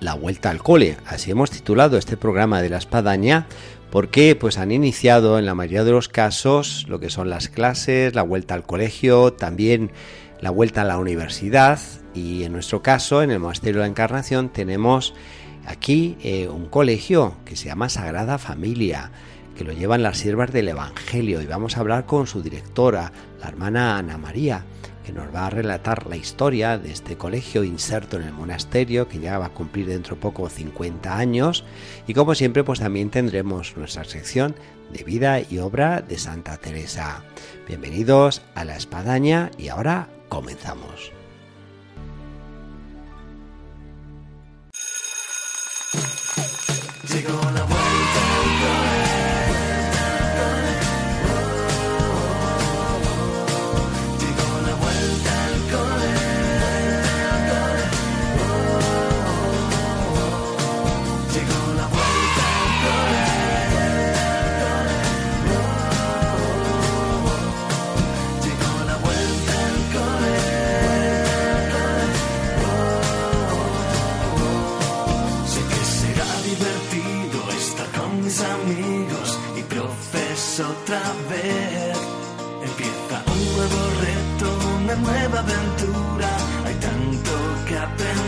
La vuelta al cole, así hemos titulado este programa de La Espadaña porque pues han iniciado en la mayoría de los casos lo que son las clases, la vuelta al colegio, también la vuelta a la universidad y en nuestro caso en el Monasterio de la Encarnación tenemos aquí eh, un colegio que se llama Sagrada Familia que lo llevan las siervas del Evangelio y vamos a hablar con su directora, la hermana Ana María que nos va a relatar la historia de este colegio inserto en el monasterio que ya va a cumplir dentro de poco 50 años y como siempre pues también tendremos nuestra sección de vida y obra de Santa Teresa. Bienvenidos a la espadaña y ahora comenzamos. mis amigos y profes otra vez. Empieza un nuevo reto, una nueva aventura. Hay tanto que aprender.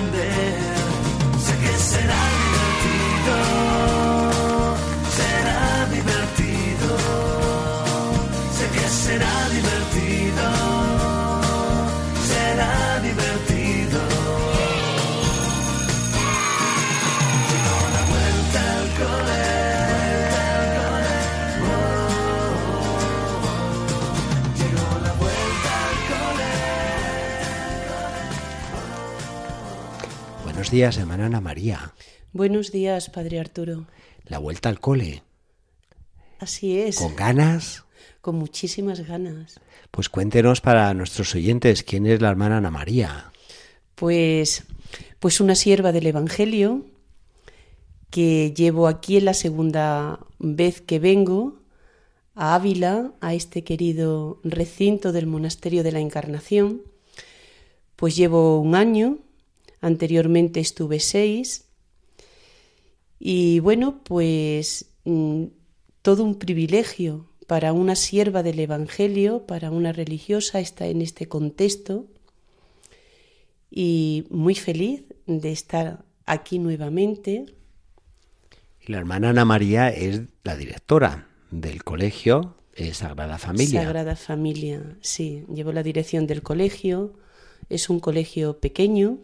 Buenos días, hermana Ana María. Buenos días, padre Arturo. La vuelta al cole. Así es. ¿Con ganas? Con muchísimas ganas. Pues cuéntenos para nuestros oyentes quién es la hermana Ana María. Pues, pues una sierva del Evangelio que llevo aquí en la segunda vez que vengo a Ávila, a este querido recinto del Monasterio de la Encarnación. Pues llevo un año Anteriormente estuve seis. Y bueno, pues mm, todo un privilegio para una sierva del Evangelio, para una religiosa, está en este contexto. Y muy feliz de estar aquí nuevamente. Y la hermana Ana María es la directora del colegio Sagrada Familia. Sagrada Familia, sí. Llevo la dirección del colegio. Es un colegio pequeño,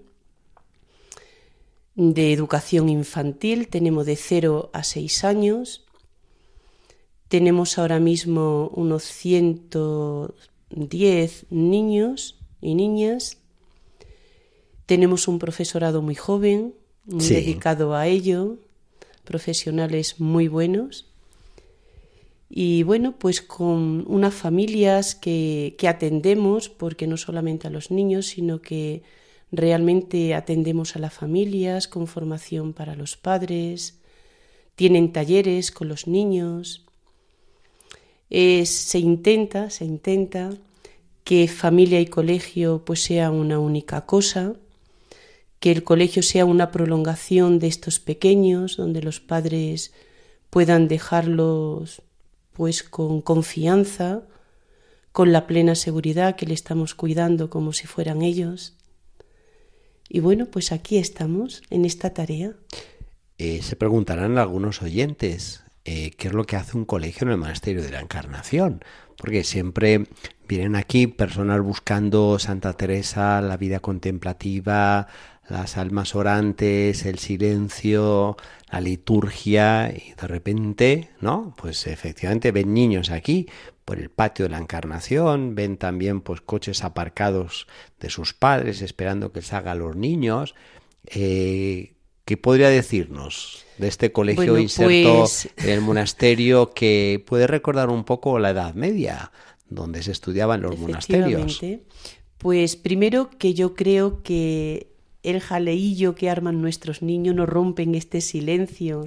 de educación infantil, tenemos de 0 a 6 años. Tenemos ahora mismo unos 110 niños y niñas. Tenemos un profesorado muy joven, muy dedicado a ello, profesionales muy buenos. Y bueno, pues con unas familias que, que atendemos, porque no solamente a los niños, sino que Realmente atendemos a las familias con formación para los padres, tienen talleres con los niños. se intenta, se intenta que familia y colegio pues sea una única cosa, que el colegio sea una prolongación de estos pequeños, donde los padres puedan dejarlos pues con confianza, con la plena seguridad que le estamos cuidando como si fueran ellos. Y bueno, pues aquí estamos en esta tarea. Eh, se preguntarán algunos oyentes eh, qué es lo que hace un colegio en el Monasterio de la Encarnación, porque siempre vienen aquí personas buscando Santa Teresa, la vida contemplativa, las almas orantes, el silencio, la liturgia y de repente, ¿no? Pues efectivamente ven niños aquí por el patio de la Encarnación, ven también pues coches aparcados de sus padres esperando que salgan los niños. Eh, ¿Qué podría decirnos de este colegio inserto pues en el monasterio que puede recordar un poco la Edad Media, donde se estudiaban los monasterios? Pues primero que yo creo que el jaleillo que arman nuestros niños no rompen este silencio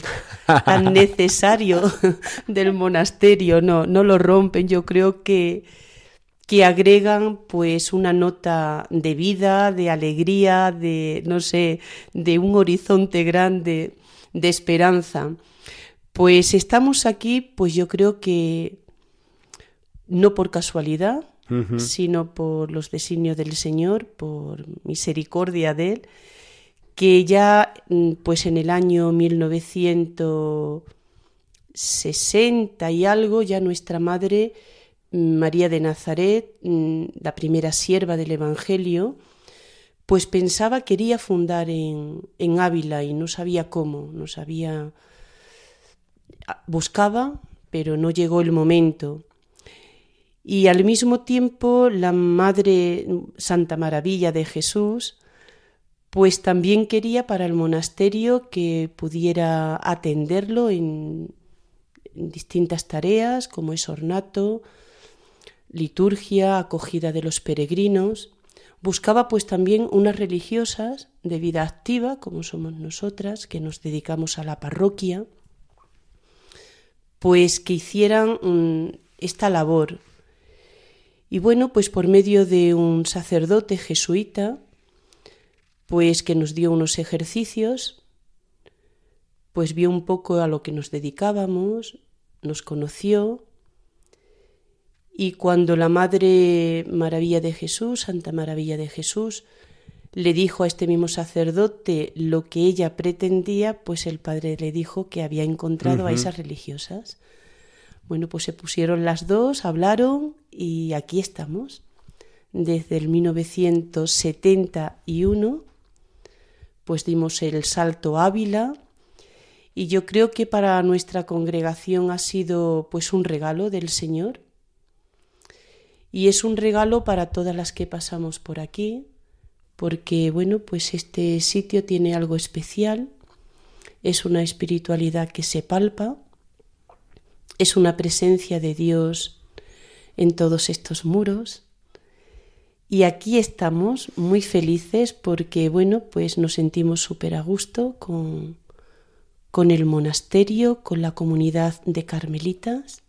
tan necesario del monasterio, no, no lo rompen. Yo creo que, que agregan pues una nota de vida, de alegría, de no sé, de un horizonte grande de esperanza. Pues estamos aquí, pues yo creo que no por casualidad, sino por los designios del Señor, por misericordia de Él, que ya mm, pues en el año 1960 y algo, ya nuestra madre mm, María de Nazaret, mm, la primera sierva del Evangelio, pues pensaba, quería fundar en, en Ávila y no sabía cómo, no sabía, ah, buscaba, pero no llegó el momento. Y al mismo tiempo la Madre Santa Maravilla de Jesús, pues también quería para el monasterio que pudiera atenderlo en, distintas tareas, como es ornato, liturgia, acogida de los peregrinos. Buscaba pues también unas religiosas de vida activa, como somos nosotras, que nos dedicamos a la parroquia, pues que hicieran mm, esta labor y bueno, pues por medio de un sacerdote jesuita, pues que nos dio unos ejercicios, pues vio un poco a lo que nos dedicábamos, nos conoció, y cuando la Madre Maravilla de Jesús, Santa Maravilla de Jesús, le dijo a este mismo sacerdote lo que ella pretendía, pues el padre le dijo que había encontrado a esas religiosas. Bueno, pues se pusieron las dos, hablaron y aquí estamos. Desde el 1971, pues dimos el salto Ávila y yo creo que para nuestra congregación ha sido pues un regalo del Señor y es un regalo para todas las que pasamos por aquí, porque bueno, pues este sitio tiene algo especial, es una espiritualidad que se palpa es una presencia de Dios en todos estos muros. Y aquí estamos muy felices porque, bueno, pues nos sentimos súper a gusto con, con el monasterio, con la comunidad de carmelitas,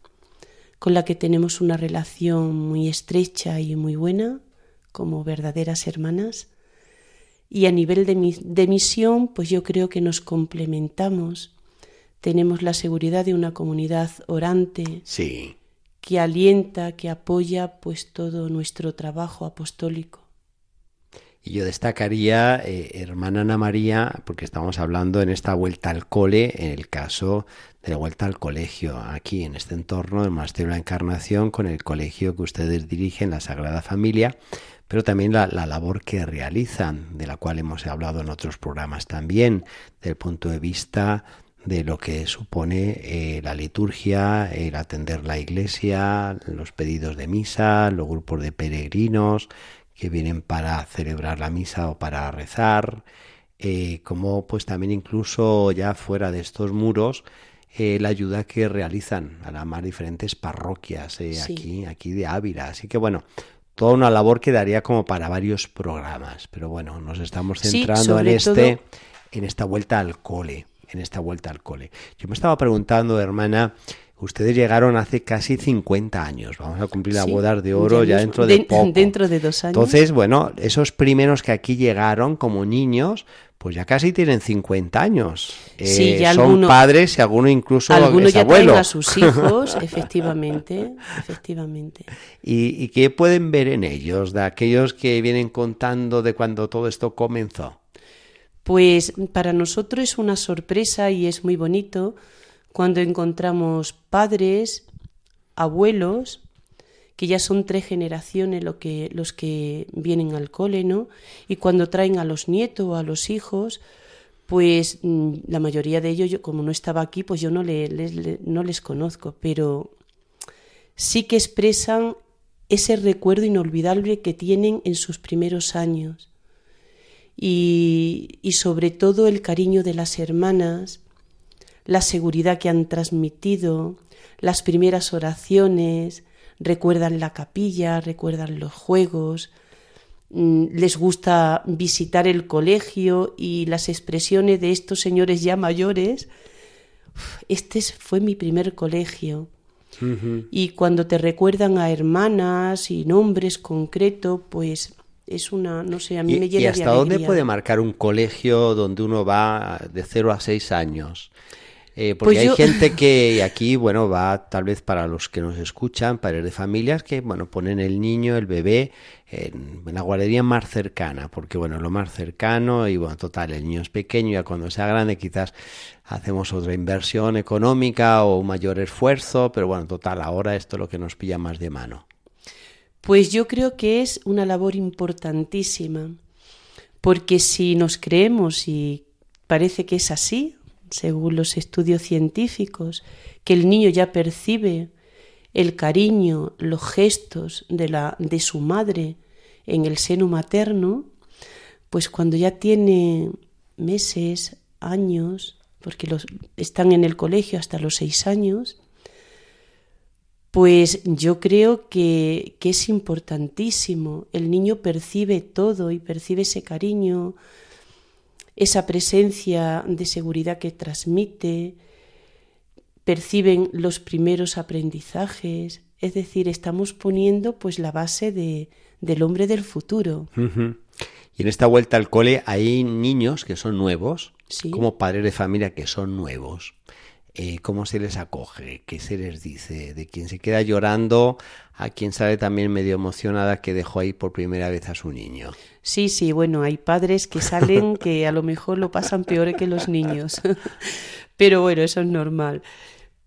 con la que tenemos una relación muy estrecha y muy buena, como verdaderas hermanas. Y a nivel de, de misión, pues yo creo que nos complementamos tenemos la seguridad de una comunidad orante sí. Que alienta, que apoya pues todo nuestro trabajo apostólico. Y yo destacaría, eh, hermana Ana María, porque estamos hablando en esta vuelta al cole, en el caso de la vuelta al colegio, aquí en este entorno del Monasterio de la Encarnación, con el colegio que ustedes dirigen, la Sagrada Familia, pero también la, la, labor que realizan, de la cual hemos hablado en otros programas también, del punto de vista de lo que supone eh, la liturgia, el atender la iglesia, los pedidos de misa, los grupos de peregrinos que vienen para celebrar la misa o para rezar, eh, como pues también incluso ya fuera de estos muros eh, la ayuda que realizan a las más diferentes parroquias aquí, aquí de Ávila. Así que bueno, toda una labor que daría como para varios programas, pero bueno, nos estamos centrando en este, en esta vuelta al cole en esta vuelta al cole. Yo me estaba preguntando, hermana, ustedes llegaron hace casi 50 años. Vamos a cumplir la boda de oro ya, dentro de, poco. Dentro de dos años. Entonces, bueno, esos primeros que aquí llegaron como niños, pues ya casi tienen 50 años. Sí, eh, son padres y alguno incluso algunos ya abuelo. a sus hijos, efectivamente, efectivamente. ¿Y, ¿Y qué pueden ver en ellos, de aquellos que vienen contando de cuando todo esto comenzó? Pues para nosotros es una sorpresa y es muy bonito cuando encontramos padres, abuelos, que ya son tres generaciones lo que, los que vienen al cole, ¿no? Y cuando traen a los nietos o a los hijos, pues mm, la mayoría de ellos, yo, como no estaba aquí, pues yo no, les, no les conozco, pero sí que expresan ese recuerdo inolvidable que tienen en sus primeros años y, sobre todo el cariño de las hermanas, la seguridad que han transmitido, las primeras oraciones, recuerdan la capilla, recuerdan los juegos, mm, les gusta visitar el colegio y las expresiones de estos señores ya mayores. Este fue mi primer colegio. Y cuando te recuerdan a hermanas y nombres concretos, pues es una, no sé, a mí me llena ¿Y hasta dónde puede marcar un colegio donde uno va de 0 a 6 años? Eh, porque pues hay gente que aquí, bueno, va tal vez para los que nos escuchan, padres de familias, que, bueno, ponen el niño, el bebé, en, la guardería más cercana, porque, bueno, lo más cercano y, bueno, total, el niño es pequeño, ya cuando sea grande quizás hacemos otra inversión económica o un mayor esfuerzo, pero, bueno, total, ahora esto es lo que nos pilla más de mano. Pues yo creo que es una labor importantísima, porque si nos creemos y parece que es así, según los estudios científicos, que el niño ya percibe el cariño, los gestos de, la, de su madre en el seno materno, pues cuando ya tiene meses, años, porque los, están en el colegio hasta los seis años, pues yo creo que, que es importantísimo. El niño percibe todo y percibe ese cariño, esa presencia de seguridad que transmite, perciben los primeros aprendizajes, es decir, estamos poniendo pues la base de, del hombre del futuro. Y en esta vuelta al cole hay niños que son nuevos, como padres de familia que son nuevos. Eh, cómo se les acoge, qué se les dice, de quién se queda llorando, a quien sale también medio emocionada que dejó ahí por primera vez a su niño. Sí, sí, bueno, hay padres que salen que a lo mejor lo pasan peor que los niños, pero bueno, eso es normal.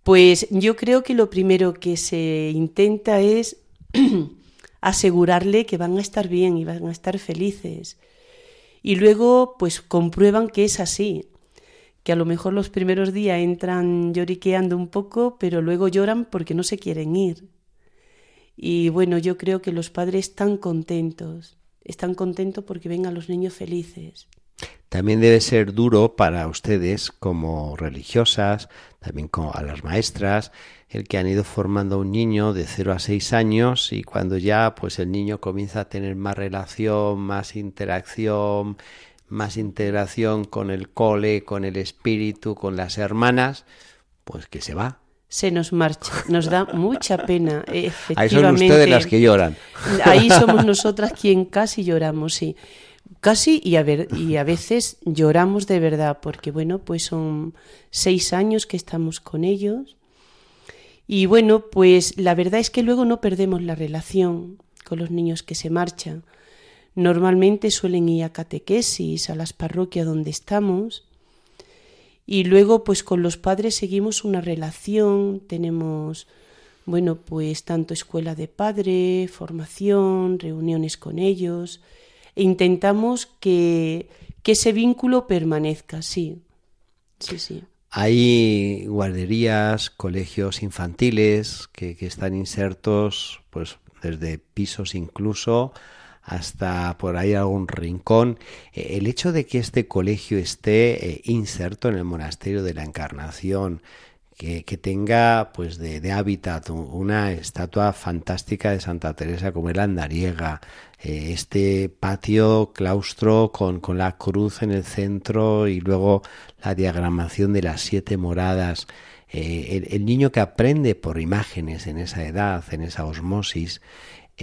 Pues yo creo que lo primero que se intenta es asegurarle que van a estar bien y van a estar felices. Y luego, pues comprueban que es así que a lo mejor los primeros días entran lloriqueando un poco, pero luego lloran porque no se quieren ir. Y bueno, yo creo que los padres están contentos, están contentos porque ven a los niños felices. También debe ser duro para ustedes como religiosas, también como a las maestras, el que han ido formando a un niño de 0 a 6 años y cuando ya pues el niño comienza a tener más relación, más interacción, más integración con el cole, con el espíritu, con las hermanas, pues que se va. Se nos marcha, nos da mucha pena, efectivamente. Ahí son ustedes las que lloran. Ahí somos nosotras quien casi lloramos, sí. Casi y a, ver, y a veces lloramos de verdad, porque bueno, pues son seis años que estamos con ellos. Y bueno, pues la verdad es que luego no perdemos la relación con los niños que se marchan. Normalmente suelen ir a catequesis, a las parroquias donde estamos. Y luego, pues con los padres seguimos una relación, tenemos, bueno, pues tanto escuela de padre, formación, reuniones con ellos, e intentamos que, que ese vínculo permanezca, sí. Sí, sí. Hay guarderías, colegios infantiles que, que están insertos, pues desde pisos incluso hasta por ahí algún rincón. Eh, el hecho de que este colegio esté eh, inserto en el monasterio de la Encarnación, que, tenga pues de, hábitat una estatua fantástica de Santa Teresa como el Andariega, eh, este patio claustro con, con la cruz en el centro y luego la diagramación de las siete moradas. el, niño que aprende por imágenes en esa edad, en esa osmosis,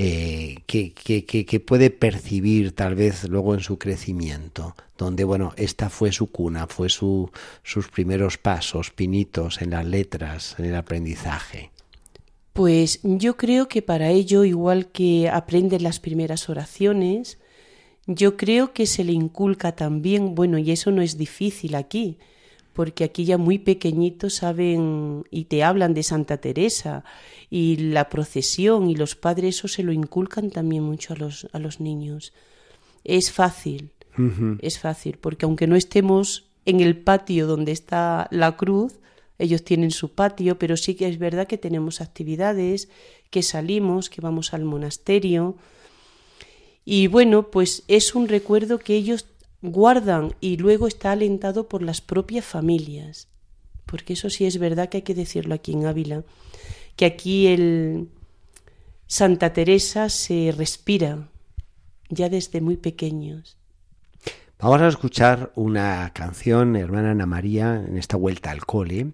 eh, que, que, puede percibir tal vez luego en su crecimiento, donde, bueno, esta fue su cuna, fue su, sus primeros pasos, pinitos en las letras, en el aprendizaje. Pues yo creo que para ello, igual que aprende las primeras oraciones, yo creo que se le inculca también, bueno, y eso no es difícil aquí, porque aquí ya muy pequeñitos saben y te hablan de Santa Teresa y la procesión y los padres eso se lo inculcan también mucho a los, a los niños. Es fácil, es fácil, porque aunque no estemos en el patio donde está la cruz, ellos tienen su patio, pero sí que es verdad que tenemos actividades, que salimos, que vamos al monasterio. Y bueno, pues es un recuerdo que ellos guardan y luego está alentado por las propias familias. Porque eso sí es verdad que hay que decirlo aquí en Ávila, que aquí el Santa Teresa se respira ya desde muy pequeños. Vamos a escuchar una canción, hermana Ana María, en esta vuelta al cole,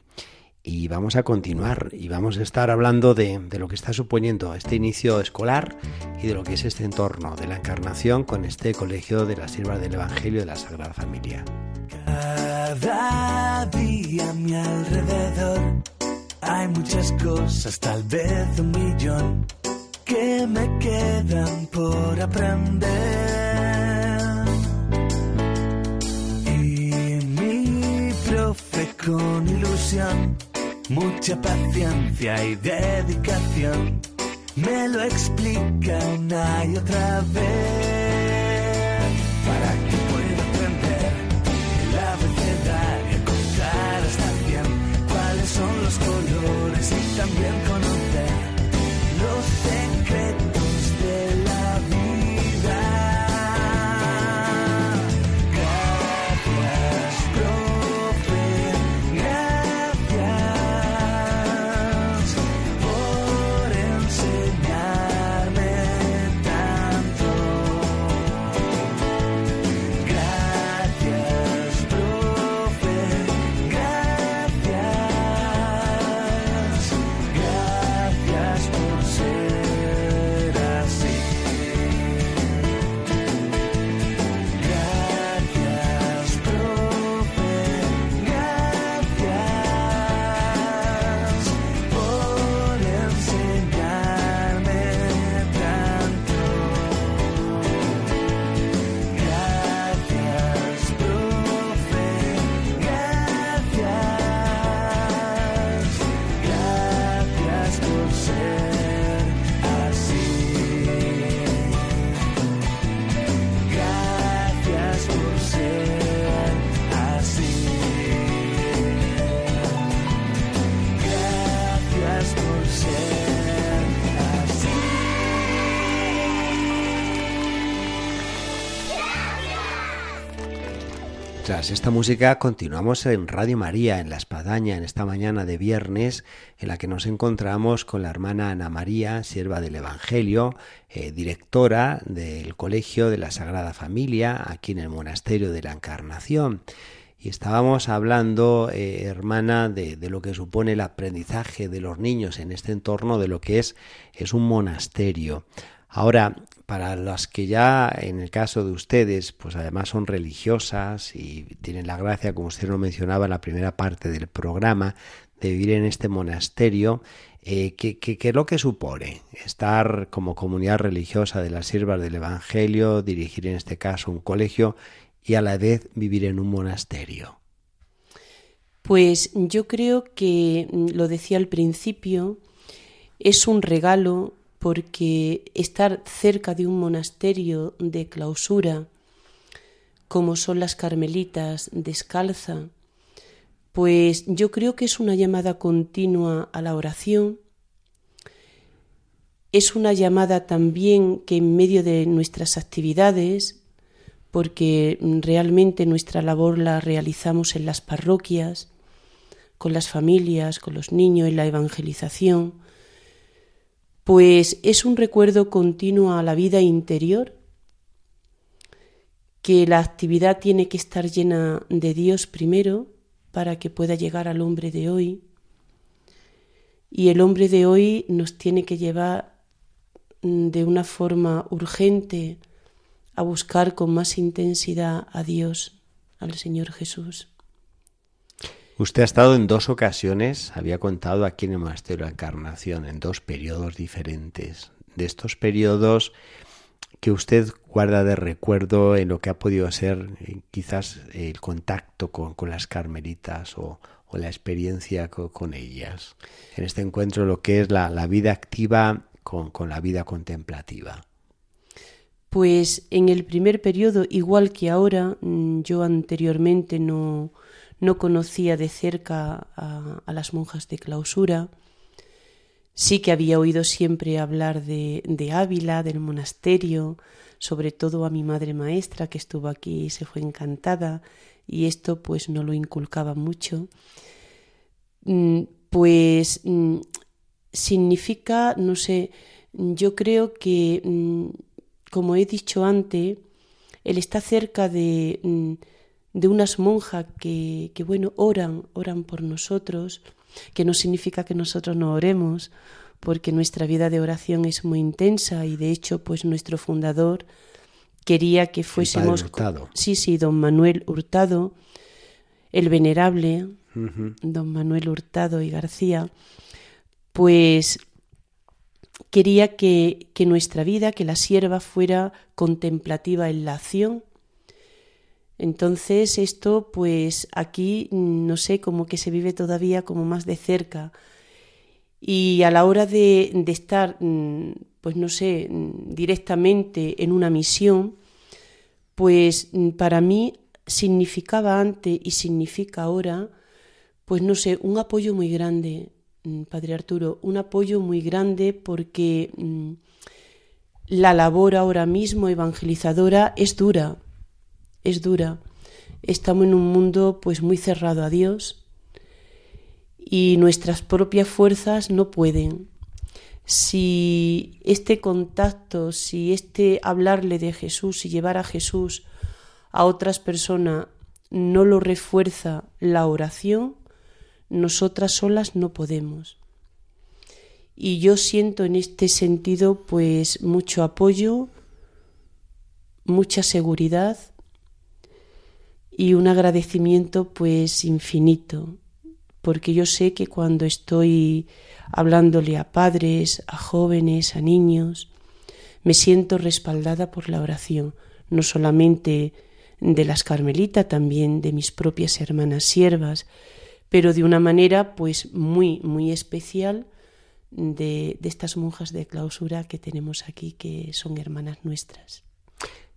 y vamos a continuar y vamos a estar hablando de, de, lo que está suponiendo este inicio escolar y de lo que es este entorno de la encarnación con este colegio de las siervas del Evangelio de la Sagrada Familia. Cada día a mi alrededor hay muchas cosas, tal vez un millón, que me quedan por aprender. Y mi profe con ilusión mucha paciencia y dedicación. Me lo explica una y otra vez Esta música continuamos en Radio María, en La Espadaña, en esta mañana de viernes, en la que nos encontramos con la hermana Ana María, sierva del Evangelio, eh, directora del Colegio de la Sagrada Familia, aquí en el Monasterio de la Encarnación. Y estábamos hablando, eh, hermana, de, de, lo que supone el aprendizaje de los niños en este entorno, de lo que es, es un monasterio. Ahora, para las que ya en el caso de ustedes, pues además son religiosas y tienen la gracia, como usted lo mencionaba en la primera parte del programa, de vivir en este monasterio, eh, ¿qué, qué, es lo que supone estar como comunidad religiosa de las siervas del Evangelio, dirigir en este caso un colegio y a la vez vivir en un monasterio? Pues yo creo que, lo decía al principio, es un regalo porque estar cerca de un monasterio de clausura, como son las carmelitas descalza, pues yo creo que es una llamada continua a la oración, es una llamada también que en medio de nuestras actividades, porque realmente nuestra labor la realizamos en las parroquias, con las familias, con los niños, en la evangelización, pues es un recuerdo continuo a la vida interior, que la actividad tiene que estar llena de Dios primero para que pueda llegar al hombre de hoy. Y el hombre de hoy nos tiene que llevar de una forma urgente a buscar con más intensidad a Dios, al Señor Jesús. Usted ha estado en dos ocasiones, había contado aquí en el Monasterio de la Encarnación, en dos periodos diferentes. De estos periodos que usted guarda de recuerdo en lo que ha podido ser eh, quizás el contacto con, con las carmelitas o, o, la experiencia con, ellas. En este encuentro lo que es la, la vida activa con, con la vida contemplativa. Pues en el primer periodo, igual que ahora, yo anteriormente no, no conocía de cerca a, las monjas de clausura. Sí que había oído siempre hablar de, Ávila, del monasterio, sobre todo a mi madre maestra que estuvo aquí y se fue encantada, y esto pues no lo inculcaba mucho. Pues significa, no sé, yo creo que como he dicho antes, él está cerca de, mm, de unas monjas que, que, bueno, oran, oran por nosotros, que no significa que nosotros no oremos, porque nuestra vida de oración es muy intensa y de hecho, pues nuestro fundador quería que fuésemos... Sí, sí, don Manuel Hurtado, el venerable, don Manuel Hurtado y García, pues quería que, que, nuestra vida, que la sierva fuera contemplativa en la acción. Entonces esto, pues aquí, no sé, como que se vive todavía como más de cerca. Y a la hora de, de estar, mm, pues no sé, mm, directamente en una misión, pues mm, para mí significaba antes y significa ahora, pues no sé, un apoyo muy grande, Padre Arturo, un apoyo muy grande porque la labor ahora mismo evangelizadora es dura, es dura. Estamos en un mundo pues muy cerrado a Dios y nuestras propias fuerzas no pueden. Si este contacto, si este hablarle de Jesús y llevar a Jesús a otras personas no lo refuerza la oración, nosotras solas no podemos. Y yo siento en este sentido pues mucho apoyo, mucha seguridad y un agradecimiento pues infinito, porque yo sé que cuando estoy hablándole a padres, a jóvenes, a niños, me siento respaldada por la oración, no solamente de las carmelitas, también de mis propias hermanas siervas, pero de una manera pues muy, muy especial de, de estas monjas de clausura que tenemos aquí, que son hermanas nuestras.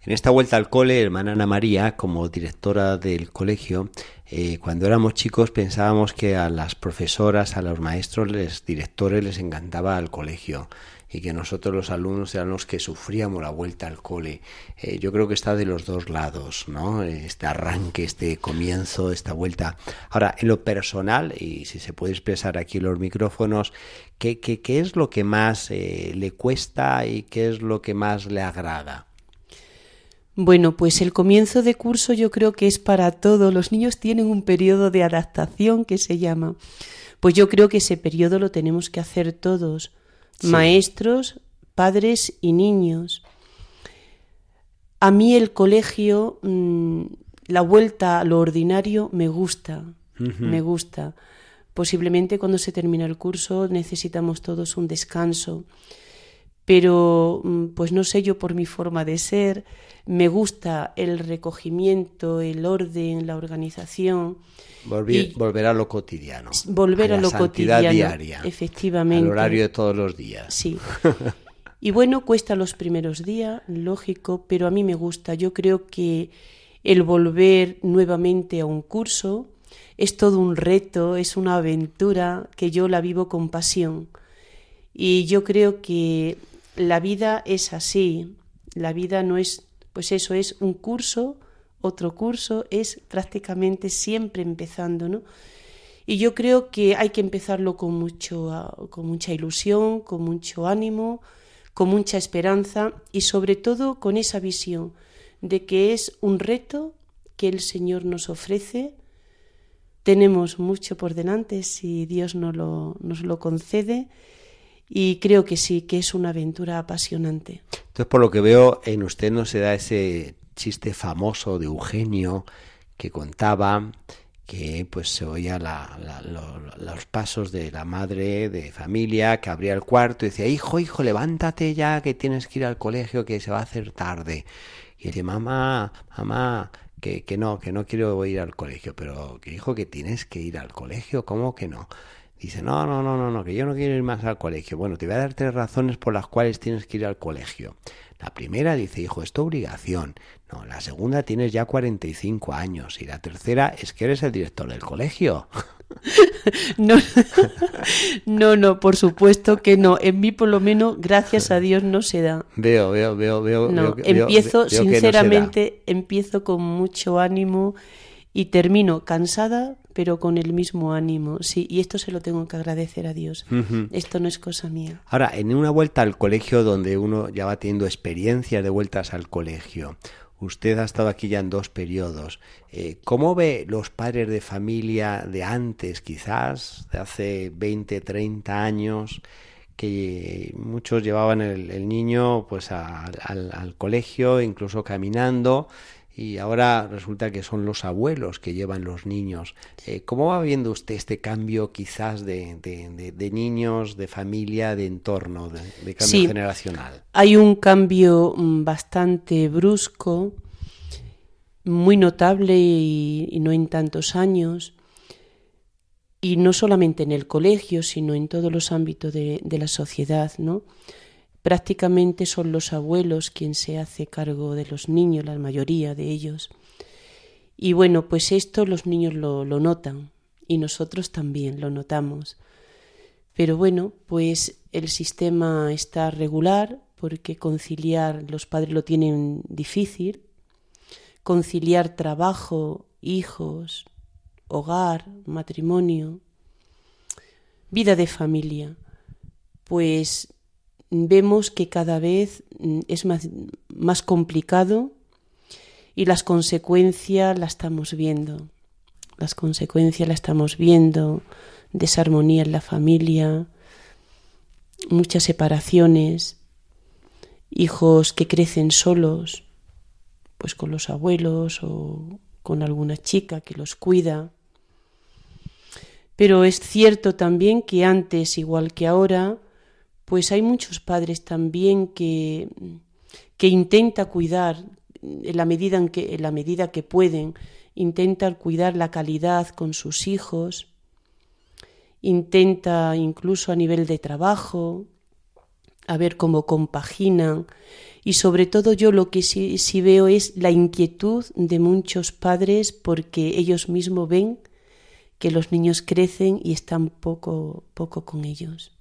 En esta vuelta al cole, hermana Ana María, como directora del colegio, eh, cuando éramos chicos pensábamos que a las profesoras, a los maestros, los directores les encantaba el colegio y que nosotros los alumnos eran los que sufríamos la vuelta al cole. Eh, yo creo que está de los dos lados, ¿no? Este arranque, este comienzo, esta vuelta. Ahora, en lo personal, y si se puede expresar aquí los micrófonos, ¿qué, qué, qué es lo que más eh, le cuesta y qué es lo que más le agrada? Bueno, pues el comienzo de curso yo creo que es para todos. Los niños tienen un periodo de adaptación que se llama. Pues yo creo que ese periodo lo tenemos que hacer todos maestros, padres y niños. A mí el colegio, mm, la vuelta a lo ordinario me gusta, me gusta. Posiblemente cuando se termina el curso necesitamos todos un descanso, pero mm, pues no sé yo por mi forma de ser, me gusta el recogimiento, el orden, la organización. volver a lo cotidiano. Volver a, lo cotidiano. diaria. Efectivamente. Al horario de todos los días. Sí. y bueno, cuesta los primeros días, lógico, pero a mí me gusta. Yo creo que el volver nuevamente a un curso es todo un reto, es una aventura que yo la vivo con pasión. Y yo creo que la vida es así. La vida no es pues eso es un curso, otro curso, es prácticamente siempre empezando, ¿no? Y yo creo que hay que empezarlo con, mucho, con mucha ilusión, con mucho ánimo, con mucha esperanza y sobre todo con esa visión de que es un reto que el Señor nos ofrece. Tenemos mucho por delante si Dios nos lo, nos lo concede y creo que sí, que es una aventura apasionante. Entonces, por lo que veo, en usted no se da ese chiste famoso de Eugenio que contaba que pues se oía los pasos de la madre de familia que abría el cuarto y decía, hijo, hijo, levántate ya que tienes que ir al colegio que se va a hacer tarde. Y dice, mamá, mamá, que, que no, que no quiero ir al colegio, pero que hijo que tienes que ir al colegio, ¿cómo que no? Dice, no, no, no, no, no, que yo no quiero ir más al colegio. Bueno, te voy a dar tres razones por las cuales tienes que ir al colegio. La primera dice, hijo, es tu obligación. No, la segunda tienes ya 45 años. Y la tercera es que eres el director del colegio. No, no, no, por supuesto que no. En mí, por lo menos, gracias a Dios, no se da. Veo, veo, veo, veo. No, empiezo, sinceramente, empiezo con mucho ánimo y termino cansada, pero con el mismo ánimo. Sí, y esto se lo tengo que agradecer a Dios. Esto no es cosa mía. Ahora, en una vuelta al colegio donde uno ya va teniendo experiencias de vueltas al colegio, usted ha estado aquí ya en dos periodos. Eh, ¿Cómo ve los padres de familia de antes, quizás, de hace 20, 30 años? que muchos llevaban el, niño pues al, al, colegio, incluso caminando, y ahora resulta que son los abuelos que llevan los niños. Eh, ¿Cómo va viendo usted este cambio quizás de, de, niños, de familia, de entorno, de, cambio generacional? Hay un cambio mm, bastante brusco, muy notable y, y no en tantos años y no solamente en el colegio, sino en todos los ámbitos de, de, la sociedad, ¿no? Prácticamente son los abuelos quien se hace cargo de los niños, la mayoría de ellos. Y bueno, pues esto los niños lo, lo notan y nosotros también lo notamos. Pero bueno, pues el sistema está regular porque conciliar, los padres lo tienen difícil, conciliar trabajo, hijos, hogar, matrimonio, vida de familia, pues vemos que cada vez mm, es más, más complicado y las consecuencias las estamos viendo. Las consecuencias las estamos viendo, desarmonía en la familia, muchas separaciones, hijos que crecen solos, pues con los abuelos o con alguna chica que los cuida. Pero es cierto también que antes, igual que ahora, pues hay muchos padres también que, que intenta cuidar en la medida en que en la medida que pueden, intentan cuidar la calidad con sus hijos, intenta incluso a nivel de trabajo, a ver cómo compaginan y sobre todo yo lo que sí, sí, veo es la inquietud de muchos padres porque ellos mismos ven que los niños crecen y están poco, poco con ellos.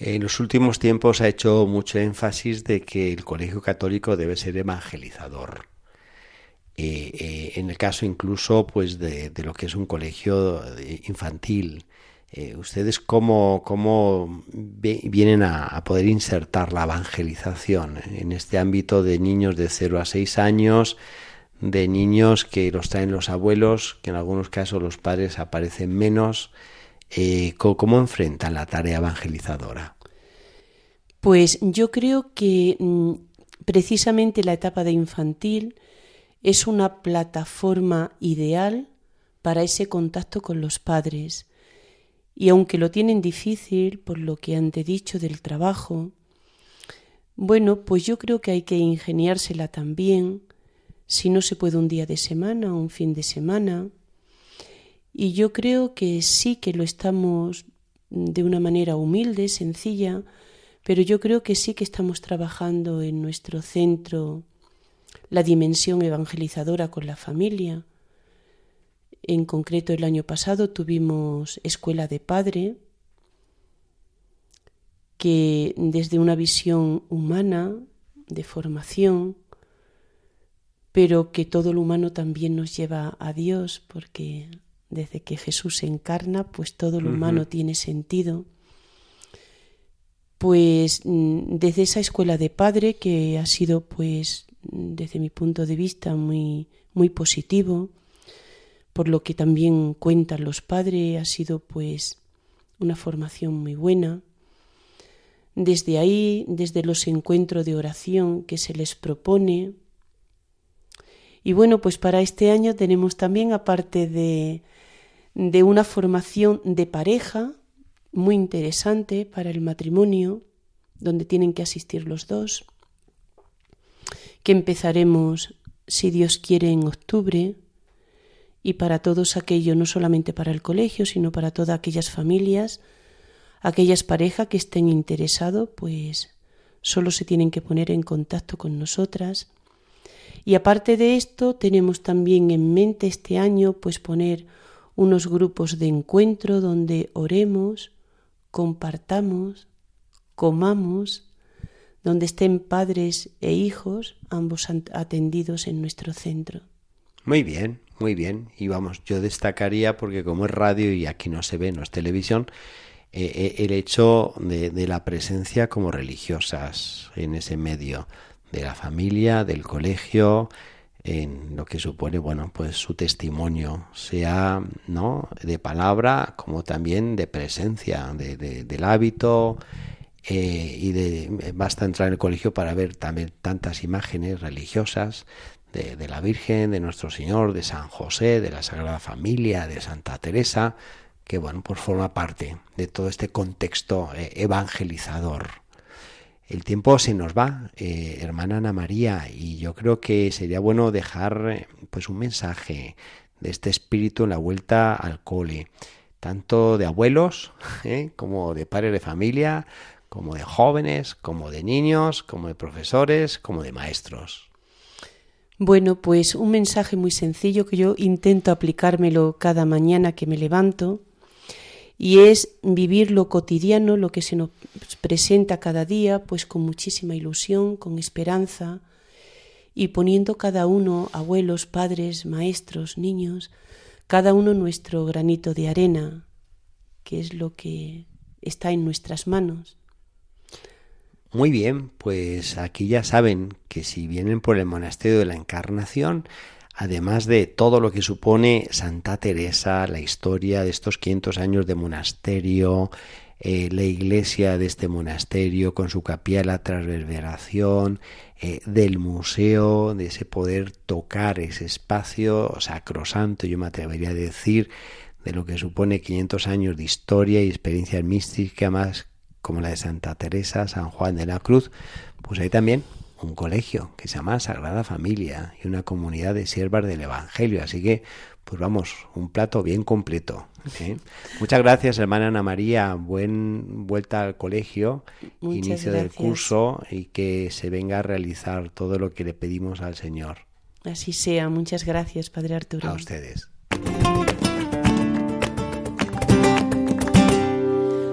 En los últimos tiempos ha hecho mucho énfasis de que el colegio católico debe ser evangelizador. Eh, eh, en el caso incluso pues de, lo que es un colegio infantil. Eh, ¿Ustedes cómo, cómo vienen a, a, poder insertar la evangelización en este ámbito de niños de 0 a 6 años, de niños que los traen los abuelos, que en algunos casos los padres aparecen menos. Eh, ¿Cómo enfrentan la tarea evangelizadora? Pues yo creo que mm, precisamente la etapa de infantil es una plataforma ideal para ese contacto con los padres. Y aunque lo tienen difícil por lo que han dicho del trabajo, bueno, pues yo creo que hay que ingeniársela también si no se puede un día de semana un fin de semana. Y yo creo que sí que lo estamos de una manera humilde, sencilla, pero yo creo que sí que estamos trabajando en nuestro centro la dimensión evangelizadora con la familia. En concreto, el año pasado tuvimos escuela de padre, que desde una visión humana, de formación, pero que todo lo humano también nos lleva a Dios, porque desde que Jesús se encarna, pues todo lo humano tiene sentido. Pues mm, desde esa escuela de padre que ha sido, pues, desde mi punto de vista, muy, muy positivo, por lo que también cuentan los padres, ha sido, pues, una formación muy buena. Desde ahí, desde los encuentros de oración que se les propone, y bueno, pues para este año tenemos también, aparte de, de una formación de pareja muy interesante para el matrimonio, donde tienen que asistir los dos, que empezaremos, si Dios quiere, en octubre, y para todos aquellos, no solamente para el colegio, sino para todas aquellas familias, aquellas parejas que estén interesados, pues solo se tienen que poner en contacto con nosotras. Y aparte de esto, tenemos también en mente este año pues poner unos grupos de encuentro donde oremos, compartamos, comamos, donde estén padres e hijos, ambos atendidos en nuestro centro. Muy bien, muy bien. Y vamos, yo destacaría, porque como es radio y aquí no se ve, no es televisión, eh, eh, el hecho de, de, la presencia como religiosas en ese medio, de la familia, del colegio, en lo que supone, bueno, pues su testimonio, sea, ¿no?, de palabra como también de presencia, de, de, del hábito, eh, y de, basta entrar en el colegio para ver también tantas imágenes religiosas de, de, la Virgen, de nuestro Señor, de San José, de la Sagrada Familia, de Santa Teresa, que bueno, pues forma parte de todo este contexto eh, evangelizador. El tiempo se nos va, eh, hermana Ana María, y yo creo que sería bueno dejar pues un mensaje de este espíritu en la vuelta al cole, tanto de abuelos ¿eh? como de padres de familia, como de jóvenes, como de niños, como de profesores, como de maestros. Bueno, pues un mensaje muy sencillo que yo intento aplicármelo cada mañana que me levanto y es vivir lo cotidiano, lo que se nos presenta cada día, pues con muchísima ilusión, con esperanza y poniendo cada uno, abuelos, padres, maestros, niños, cada uno nuestro granito de arena, que es lo que está en nuestras manos. Muy bien, pues aquí ya saben que si vienen por el monasterio de la Encarnación, además de todo lo que supone Santa Teresa, la historia de estos 500 años de monasterio, eh, la iglesia de este monasterio con su capilla, la transverberación, eh, del museo, de ese poder tocar ese espacio sacrosanto, yo me atrevería a decir, de lo que supone 500 años de historia y experiencias místicas más como la de Santa Teresa, San Juan de la Cruz, pues hay también un colegio que se llama Sagrada Familia y una comunidad de siervas del Evangelio. Así que, pues vamos, un plato bien completo. ¿eh? Muchas gracias, hermana Ana María. Buen vuelta al colegio, Muchas inicio gracias. del curso y que se venga a realizar todo lo que le pedimos al Señor. Así sea. Muchas gracias, Padre Arturo. A ustedes.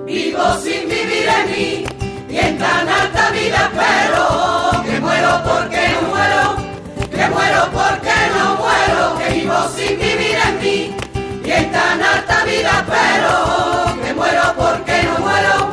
Vivo sin vivir en mí y en tan alta vida espero sin vivir en mí. Y en tan alta vida espero que muero porque no muero,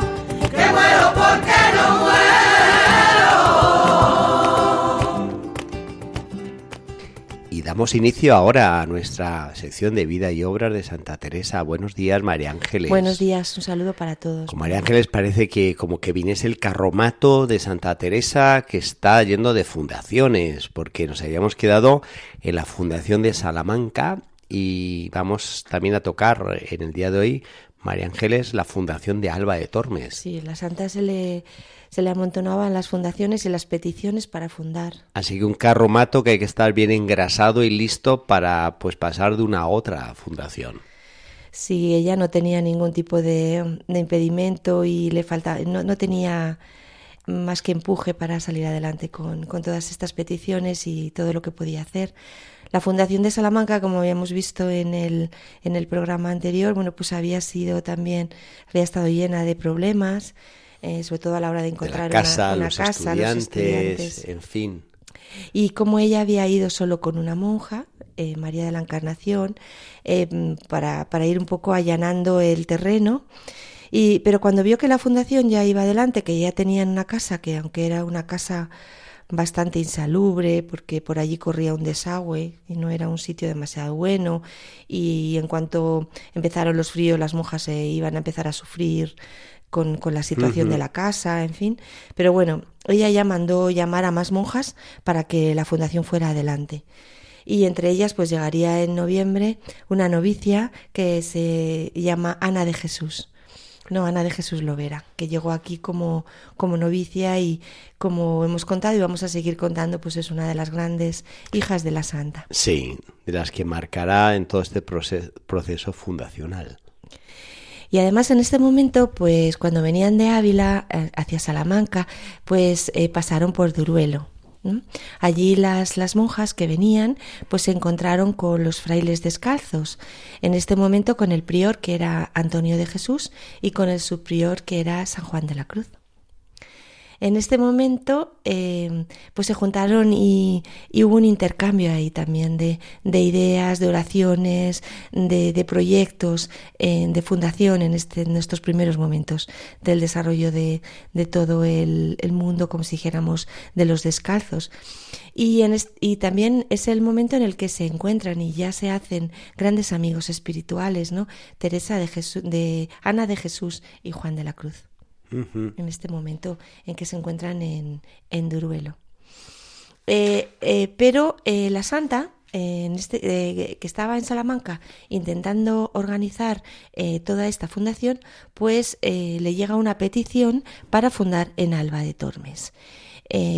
damos inicio ahora a nuestra sección de vida y obras de Santa Teresa. Buenos días, María Ángeles. Buenos días, un saludo para todos. Con María Ángeles parece que como que viniese el carromato de Santa Teresa que está yendo de fundaciones, porque nos habíamos quedado en la fundación de Salamanca y vamos también a tocar en el día de hoy, María Ángeles, la fundación de Alba de Tormes. Sí, la santa se le, se le amontonaban las fundaciones y las peticiones para fundar. Así que un carromato que hay que estar bien engrasado y listo para pues pasar de una a otra fundación. Sí, ella no tenía ningún tipo de, de impedimento y le faltaba, no, no tenía más que empuje para salir adelante con, con todas estas peticiones y todo lo que podía hacer. La Fundación de Salamanca, como habíamos visto en el, en el programa anterior, bueno, pues había sido también, había estado llena de problemas, eh, sobre todo a la hora de De encontrar la casa, una, una los, casa, estudiantes, los estudiantes. en fin. Y como ella había ido solo con una monja, eh, María de la Encarnación, eh, para, para ir un poco allanando el terreno, y, pero cuando vio que la fundación ya iba adelante, que ya tenían una casa, que aunque era una casa bastante insalubre, porque por allí corría un desagüe y no era un sitio demasiado bueno, y en cuanto empezaron los fríos, las monjas se iban a empezar a sufrir con, con la situación de la casa, en fin. Pero bueno, ella ya mandó llamar a más monjas para que la fundación fuera adelante. Y entre ellas, pues llegaría en noviembre una novicia que se llama Ana de Jesús. No, Ana de Jesús Lovera, que llegó aquí como, como novicia y como hemos contado y vamos a seguir contando, pues es una de las grandes hijas de la santa. Sí, de las que marcará en todo este proce- proceso fundacional. Y además en este momento, pues cuando venían de Ávila eh, hacia Salamanca, pues eh, pasaron por Duruelo. Allí las, las monjas que venían, pues se encontraron con los frailes descalzos. En este momento con el prior que era Antonio de Jesús y con el subprior que era San Juan de la Cruz. En este momento eh, pues se juntaron y, hubo un intercambio ahí también de, ideas, de oraciones, de, proyectos de fundación en, este, en estos primeros momentos del desarrollo de, todo el, mundo, como si dijéramos, de los descalzos. Y, y también es el momento en el que se encuentran y ya se hacen grandes amigos espirituales, ¿no? Teresa de Jesús, de Ana de Jesús y Juan de la Cruz en este momento en que se encuentran en, Duruelo. Eh, eh, pero eh, la santa, en este, que estaba en Salamanca intentando organizar toda esta fundación, pues le llega una petición para fundar en Alba de Tormes.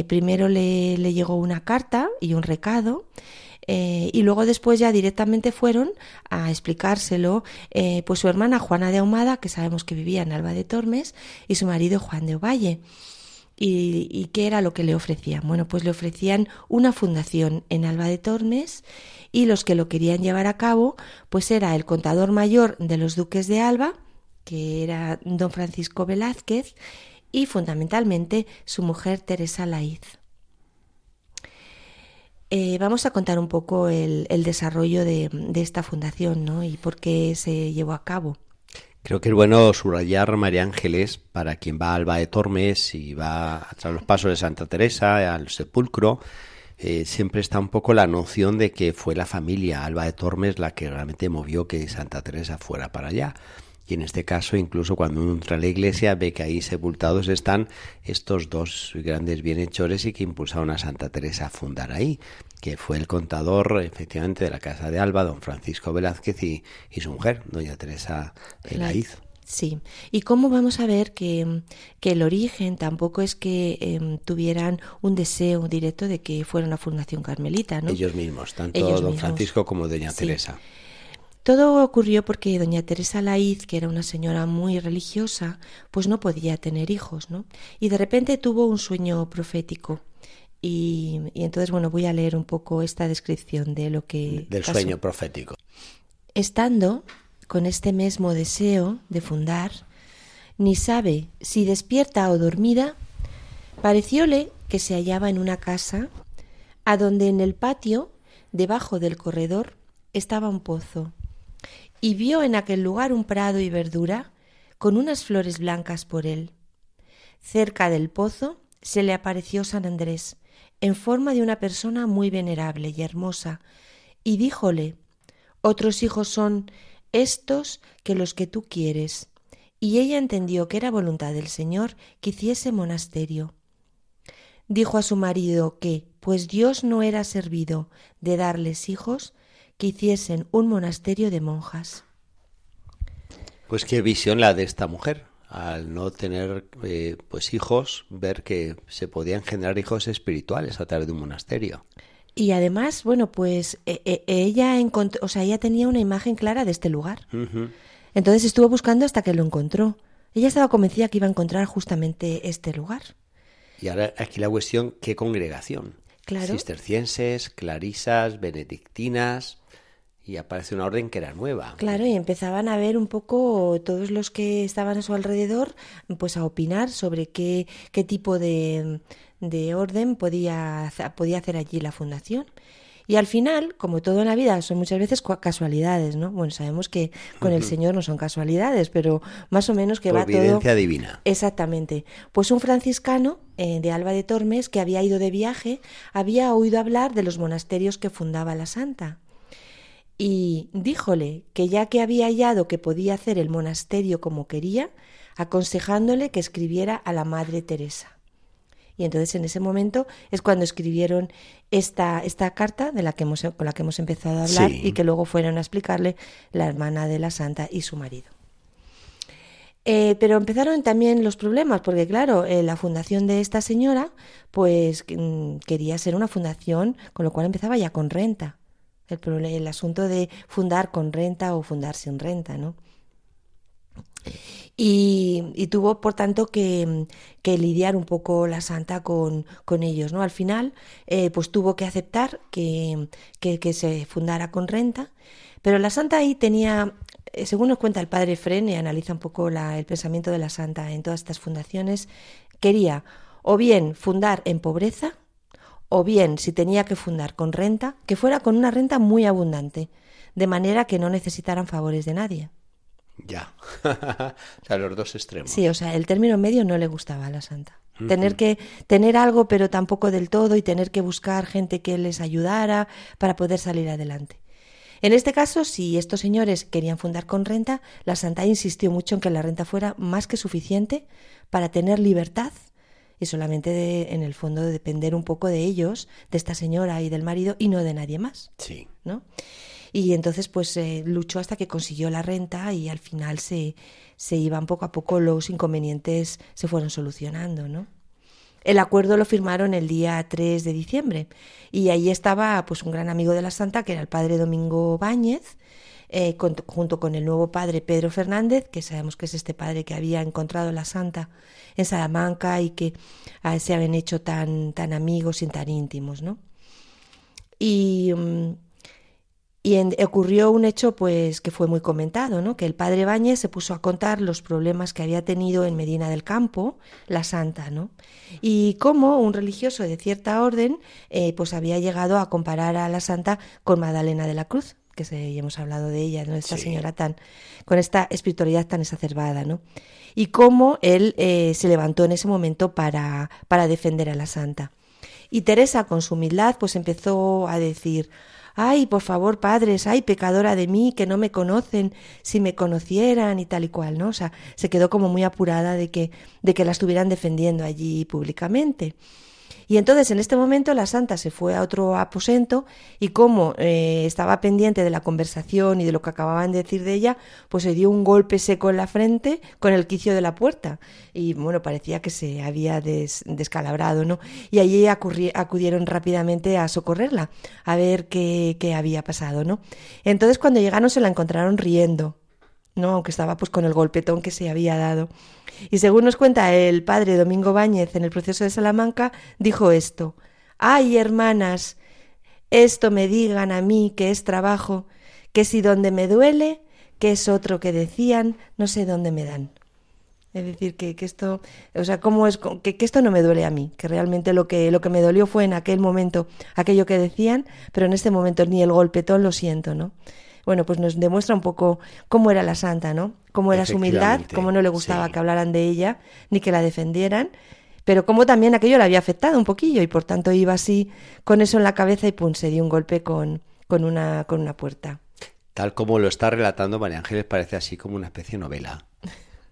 primero le, llegó una carta y un recado eh, y luego después ya directamente fueron a explicárselo eh, pues su hermana Juana de Ahumada, que sabemos que vivía en Alba de Tormes, y su marido Juan de Ovalle. ¿Y, ¿Y, qué era lo que le ofrecían? Bueno, pues le ofrecían una fundación en Alba de Tormes y los que lo querían llevar a cabo, pues era el contador mayor de los duques de Alba, que era don Francisco Velázquez, y fundamentalmente su mujer Teresa Laiz. Eh, vamos a contar un poco el, desarrollo de, esta fundación ¿no? y por qué se llevó a cabo. Creo que es bueno subrayar, María Ángeles, para quien va a Alba de Tormes y va a través los pasos de Santa Teresa, al sepulcro, eh, siempre está un poco la noción de que fue la familia Alba de Tormes la que realmente movió que Santa Teresa fuera para allá. Y en este caso, incluso cuando uno entra a la iglesia, ve que ahí sepultados están estos dos grandes bienhechores y que impulsaron a Santa Teresa a fundar ahí, que fue el contador, efectivamente, de la Casa de Alba, don Francisco Velázquez, y, su mujer, doña Teresa Elaiz. Sí, y cómo vamos a ver que, el origen tampoco es que em, tuvieran un deseo directo de que fuera una fundación carmelita, ¿no? Ellos mismos, tanto don Francisco como doña Teresa. Todo ocurrió porque doña Teresa Laiz, que era una señora muy religiosa, pues no podía tener hijos, ¿no? Y de repente tuvo un sueño profético. Y, entonces, bueno, voy a leer un poco esta descripción de lo que... Del sueño profético. Estando con este mismo deseo de fundar, ni sabe si despierta o dormida, parecióle que se hallaba en una casa, a donde en el patio, debajo del corredor, estaba un pozo y vio en aquel lugar un prado y verdura con unas flores blancas por él. Cerca del pozo se le apareció San Andrés, en forma de una persona muy venerable y hermosa, y díjole Otros hijos son estos que los que tú quieres. Y ella entendió que era voluntad del Señor que hiciese monasterio. Dijo a su marido que, pues Dios no era servido de darles hijos, que hiciesen un monasterio de monjas. Pues qué visión la de esta mujer, al no tener eh, pues hijos, ver que se podían generar hijos espirituales a través de un monasterio. Y además, bueno, pues e, e, ella encontró, o sea, ella tenía una imagen clara de este lugar. Entonces estuvo buscando hasta que lo encontró. Ella estaba convencida que iba a encontrar justamente este lugar. Y ahora aquí la cuestión, ¿qué congregación? Claro. Cistercienses, clarisas, benedictinas y aparece una orden que era nueva. Claro, y empezaban a ver un poco todos los que estaban a su alrededor, pues a opinar sobre qué, qué tipo de, de orden podía, podía hacer allí la fundación. Y al final, como todo en la vida, son muchas veces casualidades, ¿no? Bueno, sabemos que con el Señor no son casualidades, pero más o menos que va todo... divina. Exactamente. Pues un franciscano eh, de Alba de Tormes, que había ido de viaje, había oído hablar de los monasterios que fundaba la santa y díjole que ya que había hallado que podía hacer el monasterio como quería, aconsejándole que escribiera a la Madre Teresa. Y entonces en ese momento es cuando escribieron esta, esta carta de la que hemos, con la que hemos empezado a hablar y que luego fueron a explicarle la hermana de la santa y su marido. Eh, pero empezaron también los problemas, porque claro, eh, la fundación de esta señora, pues mm, quería ser una fundación, con lo cual empezaba ya con renta el, el asunto de fundar con renta o fundar sin renta, ¿no? Y, tuvo, por tanto, que, lidiar un poco la santa con, con ellos, ¿no? Al final, eh, pues tuvo que aceptar que, que, se fundara con renta, pero la santa ahí tenía, eh, según nos cuenta el padre Frene, analiza un poco la, el pensamiento de la santa en todas estas fundaciones, quería o bien fundar en pobreza, o bien, si tenía que fundar con renta, que fuera con una renta muy abundante, de manera que no necesitaran favores de nadie. Ya. o sea, los dos extremos. Sí, o sea, el término medio no le gustaba a la santa. Tener que tener algo, pero tampoco del todo, y tener que buscar gente que les ayudara para poder salir adelante. En este caso, si estos señores querían fundar con renta, la santa insistió mucho en que la renta fuera más que suficiente para tener libertad y solamente en el fondo de depender un poco de ellos, de esta señora y del marido, y no de nadie más. Sí. ¿no? Y entonces, pues eh, luchó hasta que consiguió la renta y al final se, se iban poco a poco los inconvenientes, se fueron solucionando, ¿no? El acuerdo lo firmaron el día 3 de diciembre y ahí estaba pues un gran amigo de la santa que era el padre Domingo Báñez, eh, junto con el nuevo padre Pedro Fernández, que sabemos que es este padre que había encontrado la santa en Salamanca y que ah, se habían hecho tan, tan amigos y tan íntimos, ¿no? Y, mm, y ocurrió un hecho pues que fue muy comentado, ¿no? Que el padre Báñez se puso a contar los problemas que había tenido en Medina del Campo, la santa, ¿no? Y cómo un religioso de cierta orden eh, pues había llegado a comparar a la santa con Magdalena de la Cruz, que se, hemos hablado de ella, ¿no? Esta señora tan, con esta espiritualidad tan exacerbada, ¿no? Y cómo él eh, se levantó en ese momento para, para defender a la santa. Y Teresa, con su humildad, pues empezó a decir, ay, por favor, padres, ay, pecadora de mí, que no me conocen, si me conocieran y tal y cual, ¿no? O sea, se quedó como muy apurada de que, de que la estuvieran defendiendo allí públicamente. Y entonces en este momento la santa se fue a otro aposento y como eh, estaba pendiente de la conversación y de lo que acababan de decir de ella, pues se dio un golpe seco en la frente con el quicio de la puerta. Y bueno, parecía que se había descalabrado, ¿no? Y allí acudieron rápidamente a socorrerla, a ver qué, qué había pasado, ¿no? Entonces cuando llegaron se la encontraron riendo, ¿no? Aunque estaba pues con el golpetón que se había dado. Y según nos cuenta el padre Domingo Báñez en el proceso de Salamanca, dijo esto, ay hermanas, esto me digan a mí que es trabajo, que si donde me duele, que es otro que decían, no sé dónde me dan. Es decir, que, que esto, o sea, cómo es que, que, esto no me duele a mí, que realmente lo que, lo que me dolió fue en aquel momento aquello que decían, pero en este momento ni el golpetón lo siento, ¿no? Bueno, pues nos demuestra un poco cómo era la santa, ¿no? Cómo era su humildad, cómo no le gustaba que hablaran de ella ni que la defendieran, pero cómo también aquello le había afectado un poquillo y por tanto iba así con eso en la cabeza y pum, se dio un golpe con, con, una, con una puerta. Tal como lo está relatando María Ángeles, parece así como una especie de novela,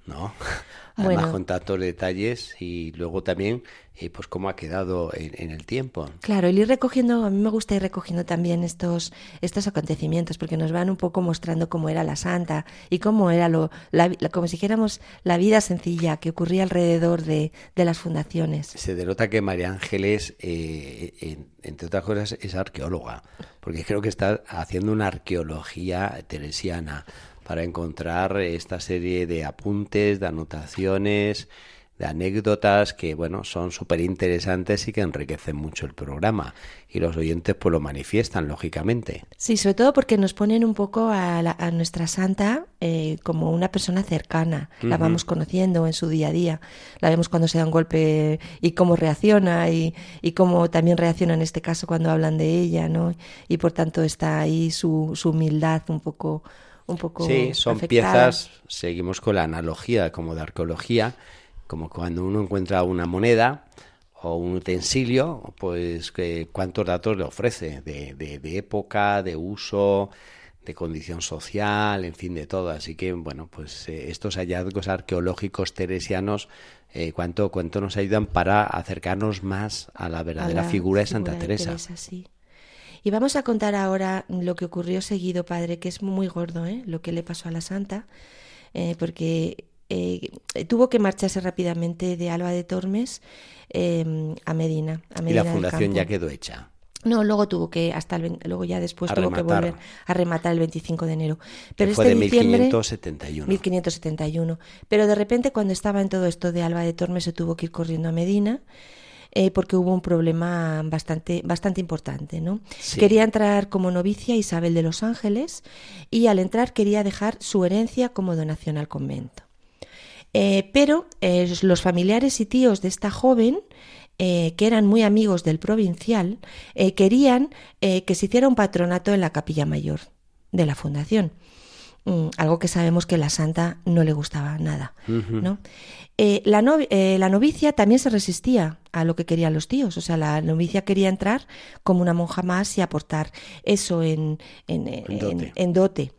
¿no? Además con tantos detalles y luego también eh, pues cómo ha quedado en, el tiempo. Claro, el ir recogiendo, a mí me gusta ir recogiendo también estos, estos acontecimientos porque nos van un poco mostrando cómo era la santa y cómo era lo, la, como si dijéramos la vida sencilla que ocurría alrededor de, de las fundaciones. Se denota que María Ángeles, eh, entre otras cosas, es arqueóloga, porque creo que está haciendo una arqueología teresiana para encontrar esta serie de apuntes, de anotaciones, de anécdotas que, bueno, son súper interesantes y que enriquecen mucho el programa. Y los oyentes pues lo manifiestan, lógicamente. Sí, sobre todo porque nos ponen un poco a, a nuestra santa eh, como una persona cercana. La vamos conociendo en su día a día. La vemos cuando se da un golpe y cómo reacciona y, y cómo también reacciona en este caso cuando hablan de ella, ¿no? Y por tanto está ahí su, su humildad un poco un poco Sí, son piezas, seguimos con la analogía como de arqueología, como cuando uno encuentra una moneda o un utensilio, pues que, cuántos datos le ofrece de, de, época, de uso, de condición social, en fin, de todo. Así que, bueno, pues eh, estos hallazgos arqueológicos teresianos, eh, cuánto, cuánto nos ayudan para acercarnos más a la verdadera figura de Santa Teresa. sí. Y vamos a contar ahora lo que ocurrió seguido, padre, que es muy gordo, ¿eh? lo que le pasó a la santa, eh, porque eh, tuvo que marcharse rápidamente de Alba de Tormes em, a Medina. A Medina y la fundación ya quedó hecha. No, luego tuvo que, hasta el, luego ya después tuvo que volver a rematar el 25 de enero. Pero este de diciembre, 1571. 1571. Pero de repente cuando estaba en todo esto de Alba de Tormes se tuvo que ir corriendo a Medina eh, porque hubo un problema bastante, bastante importante. ¿no? Quería entrar como novicia Isabel de los Ángeles y al entrar quería dejar su herencia como donación al convento. Eh, pero eh, los familiares y tíos de esta joven, eh, que eran muy amigos del provincial, querían que se hiciera un patronato en la capilla mayor de la fundación. Mm, algo que sabemos que la santa no le gustaba nada. ¿no? la, la, novicia también se resistía a lo que querían los tíos. O sea, la novicia quería entrar como una monja más y aportar eso en, en, dote.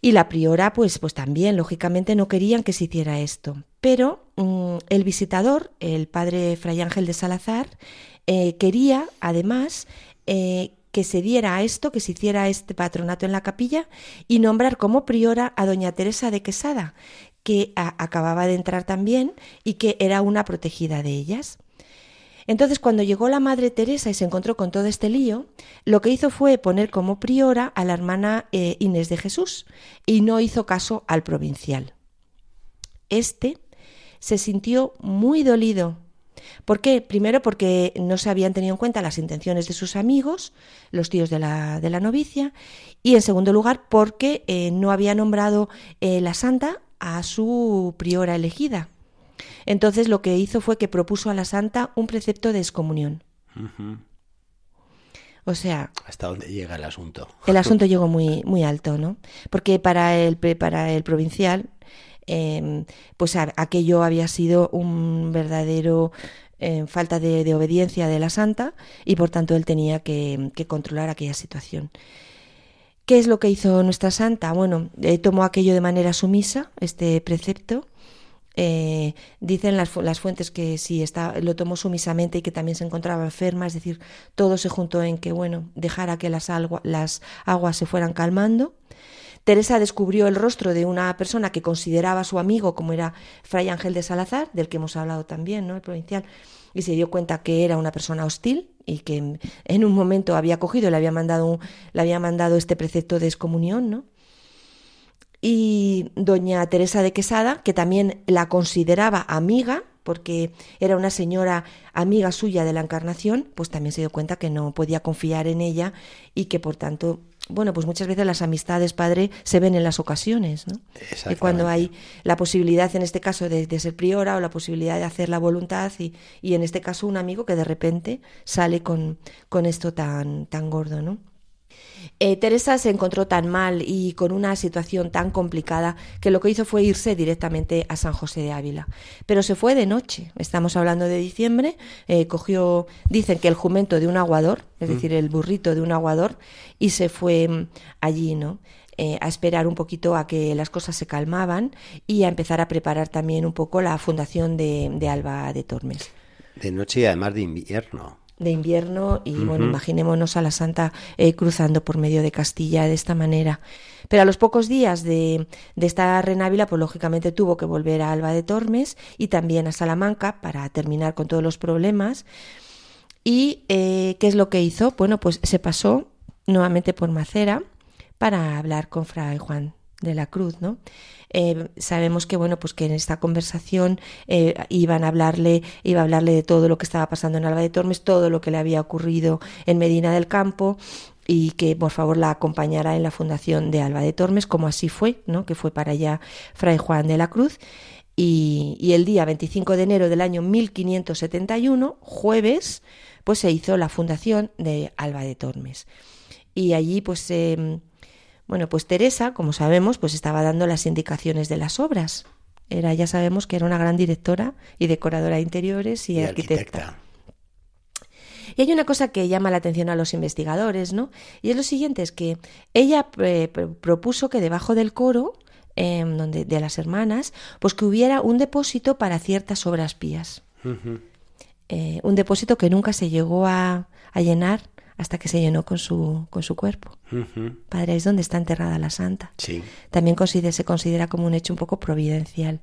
Y la priora, pues, pues también, lógicamente, no querían que se hiciera esto. Pero mm, el visitador, el padre Fray Ángel de Salazar, eh, quería, además, eh, que se diera a esto, que se hiciera este patronato en la capilla y nombrar como priora a doña Teresa de Quesada, que acababa de entrar también y que era una protegida de ellas. Entonces, cuando llegó la Madre Teresa y se encontró con todo este lío, lo que hizo fue poner como priora a la hermana eh, Inés de Jesús y no hizo caso al provincial. Este se sintió muy dolido. ¿Por qué? Primero porque no se habían tenido en cuenta las intenciones de sus amigos, los tíos de la, de la novicia, y en segundo lugar porque eh, no había nombrado eh, la santa a su priora elegida. Entonces lo que hizo fue que propuso a la santa un precepto de excomunión. O sea... ¿Hasta dónde llega el asunto? El asunto llegó muy, muy alto, ¿no? Porque para el, para el provincial, em, pues aquello había sido un verdadero em, falta de, obediencia de la santa y por tanto él tenía que, controlar aquella situación. ¿Qué es lo que hizo nuestra santa? Bueno, eh, tomó aquello de manera sumisa, este precepto, eh, dicen las, las, fuentes que sí está, lo tomó sumisamente y que también se encontraba enferma, es decir, todo se juntó en que, bueno, dejara que las, las aguas se fueran calmando. Teresa descubrió el rostro de una persona que consideraba su amigo, como era Fray Ángel de Salazar, del que hemos hablado también, ¿no? El provincial, y se dio cuenta que era una persona hostil y que en un momento había cogido, le había mandado, le había mandado este precepto de excomunión, ¿no? y doña Teresa de Quesada, que también la consideraba amiga, porque era una señora amiga suya de la Encarnación, pues también se dio cuenta que no podía confiar en ella y que por tanto, bueno, pues muchas veces las amistades, padre, se ven en las ocasiones, ¿no? Y cuando hay la posibilidad, en este caso, de, ser priora o la posibilidad de hacer la voluntad y, y en este caso un amigo que de repente sale con, con esto tan, tan gordo, ¿no? Eh, Teresa se encontró tan mal y con una situación tan complicada que lo que hizo fue irse directamente a San José de Ávila. Pero se fue de noche, estamos hablando de diciembre, eh, cogió, dicen que el jumento de un aguador, es decir, el burrito de un aguador, y se fue mm, allí, ¿no? Eh, a esperar un poquito a que las cosas se calmaban y a empezar a preparar también un poco la fundación de, de Alba de Tormes. De noche y además de invierno de invierno y bueno, imaginémonos a la Santa eh, cruzando por medio de Castilla de esta manera. Pero a los pocos días de, de estar en Ávila, pues lógicamente tuvo que volver a Alba de Tormes y también a Salamanca para terminar con todos los problemas. ¿Y eh, qué es lo que hizo? Bueno, pues se pasó nuevamente por Macera para hablar con Fray Juan de la Cruz, ¿no? Eh, sabemos que bueno pues que en esta conversación eh, iban a hablarle iba a hablarle de todo lo que estaba pasando en Alba de Tormes todo lo que le había ocurrido en Medina del Campo y que por favor la acompañara en la fundación de Alba de Tormes como así fue no que fue para allá Fray Juan de la Cruz. Y, y el día 25 de enero del año 1571 jueves pues se hizo la fundación de Alba de Tormes. Y allí pues eh, bueno, pues Teresa, como sabemos, pues estaba dando las indicaciones de las obras. Era, ya sabemos que era una gran directora y decoradora de interiores y, arquitecta. Y hay una cosa que llama la atención a los investigadores, ¿no? Y es lo siguiente, es que ella eh, propuso que debajo del coro, em, donde, de las hermanas, pues que hubiera un depósito para ciertas obras pías. Eh, un depósito que nunca se llegó a, a llenar hasta que se llenó con su, con su cuerpo. Padre, es donde está enterrada la santa. Sí. También se considera como un hecho un poco providencial.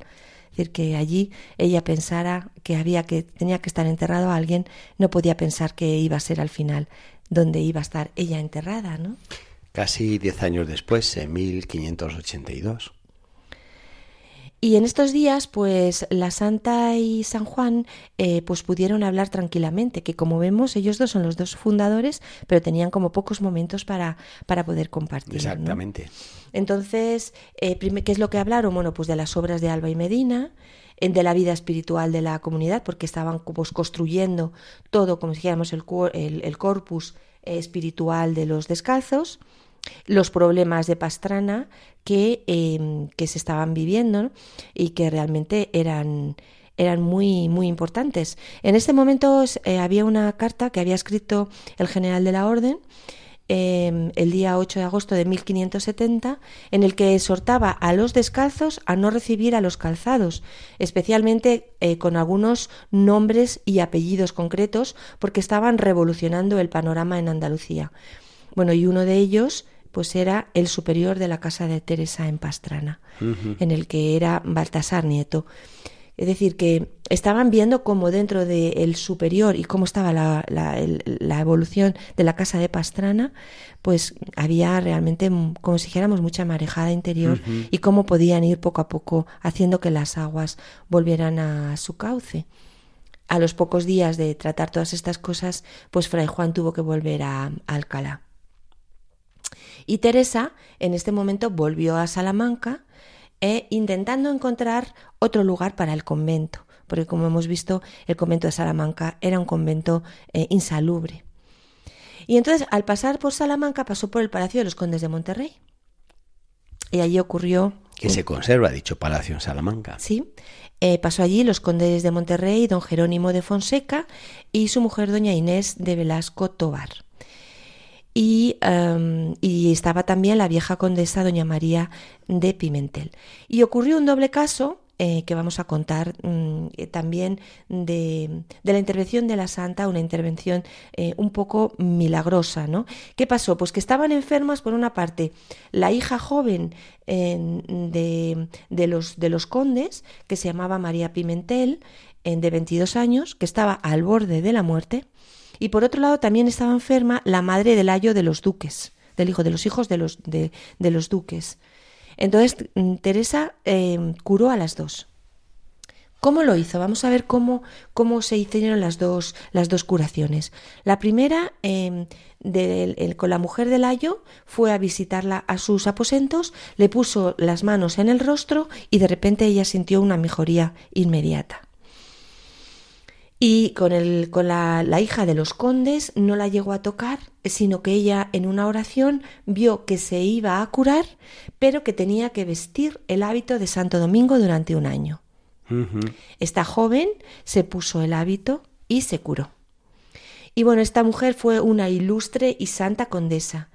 Es decir, que allí ella pensara que había que tenía que estar enterrado a alguien, no podía pensar que iba a ser al final donde iba a estar ella enterrada, ¿no? Casi diez años después, en 1582. Y en estos días, pues la Santa y San Juan, eh, pues pudieron hablar tranquilamente, que como vemos, ellos dos son los dos fundadores, pero tenían como pocos momentos para, para poder compartir. ¿no? Exactamente. Entonces, eh, ¿qué es lo que hablaron? Bueno, pues de las obras de Alba y Medina, en- de la vida espiritual de la comunidad, porque estaban pues, construyendo todo, como dijéramos, el, el corpus eh, espiritual de los descalzos, los problemas de Pastrana que, eh, que se estaban viviendo y que realmente eran, eran muy, muy importantes. En este momento eh, había una carta que había escrito el general de la Orden eh, el día 8 de agosto de 1570, en el que exhortaba a los descalzos a no recibir a los calzados, especialmente eh, con algunos nombres y apellidos concretos, porque estaban revolucionando el panorama en Andalucía. Bueno, y uno de ellos pues era el superior de la casa de Teresa en Pastrana, en el que era Baltasar Nieto. Es decir, que estaban viendo cómo dentro del superior y cómo estaba la, la- el- la evolución de la casa de Pastrana, pues había realmente, mm, como si dijéramos, mucha marejada interior y cómo podían ir poco a poco haciendo que las aguas volvieran a su cauce. A los pocos días de tratar todas estas cosas, pues Fray Juan tuvo que volver a, a Alcalá. Y Teresa en este momento volvió a Salamanca e intentando encontrar otro lugar para el convento, porque como hemos visto, el convento de Salamanca era un convento eh, insalubre. Y entonces, al pasar por Salamanca, pasó por el Palacio de los Condes de Monterrey. Y allí ocurrió Que se conserva dicho palacio en Salamanca. Sí, eh, pasó allí los condes de Monterrey, don Jerónimo de Fonseca y su mujer doña Inés de Velasco Tobar. Y, em, y estaba también la vieja condesa doña María de Pimentel. Y ocurrió un doble caso eh, que vamos a contar mm, eh, también de, la intervención de la santa, una intervención eh, un poco milagrosa, ¿no? ¿Qué pasó? Pues que estaban enfermas, por una parte, la hija joven de, de los, de los condes, que se llamaba María Pimentel, de 22 años, que estaba al borde de la muerte, y por otro lado también estaba enferma la madre del ayo de los duques, del hijo de los hijos de los, de, los duques. Entonces mm, Teresa eh, curó a las dos. ¿Cómo lo hizo? Vamos a ver cómo, cómo se hicieron las dos, las dos curaciones. La primera, el- con la mujer del ayo, fue a visitarla a sus aposentos, le puso las manos en el rostro y de repente ella sintió una mejoría inmediata. Y con, el, con la, la hija de los condes no la llegó a tocar, sino que ella en una oración vio que se iba a curar, pero que tenía que vestir el hábito de Santo Domingo durante un año. Esta joven se puso el hábito y se curó. Y bueno, esta mujer fue una ilustre y santa condesa,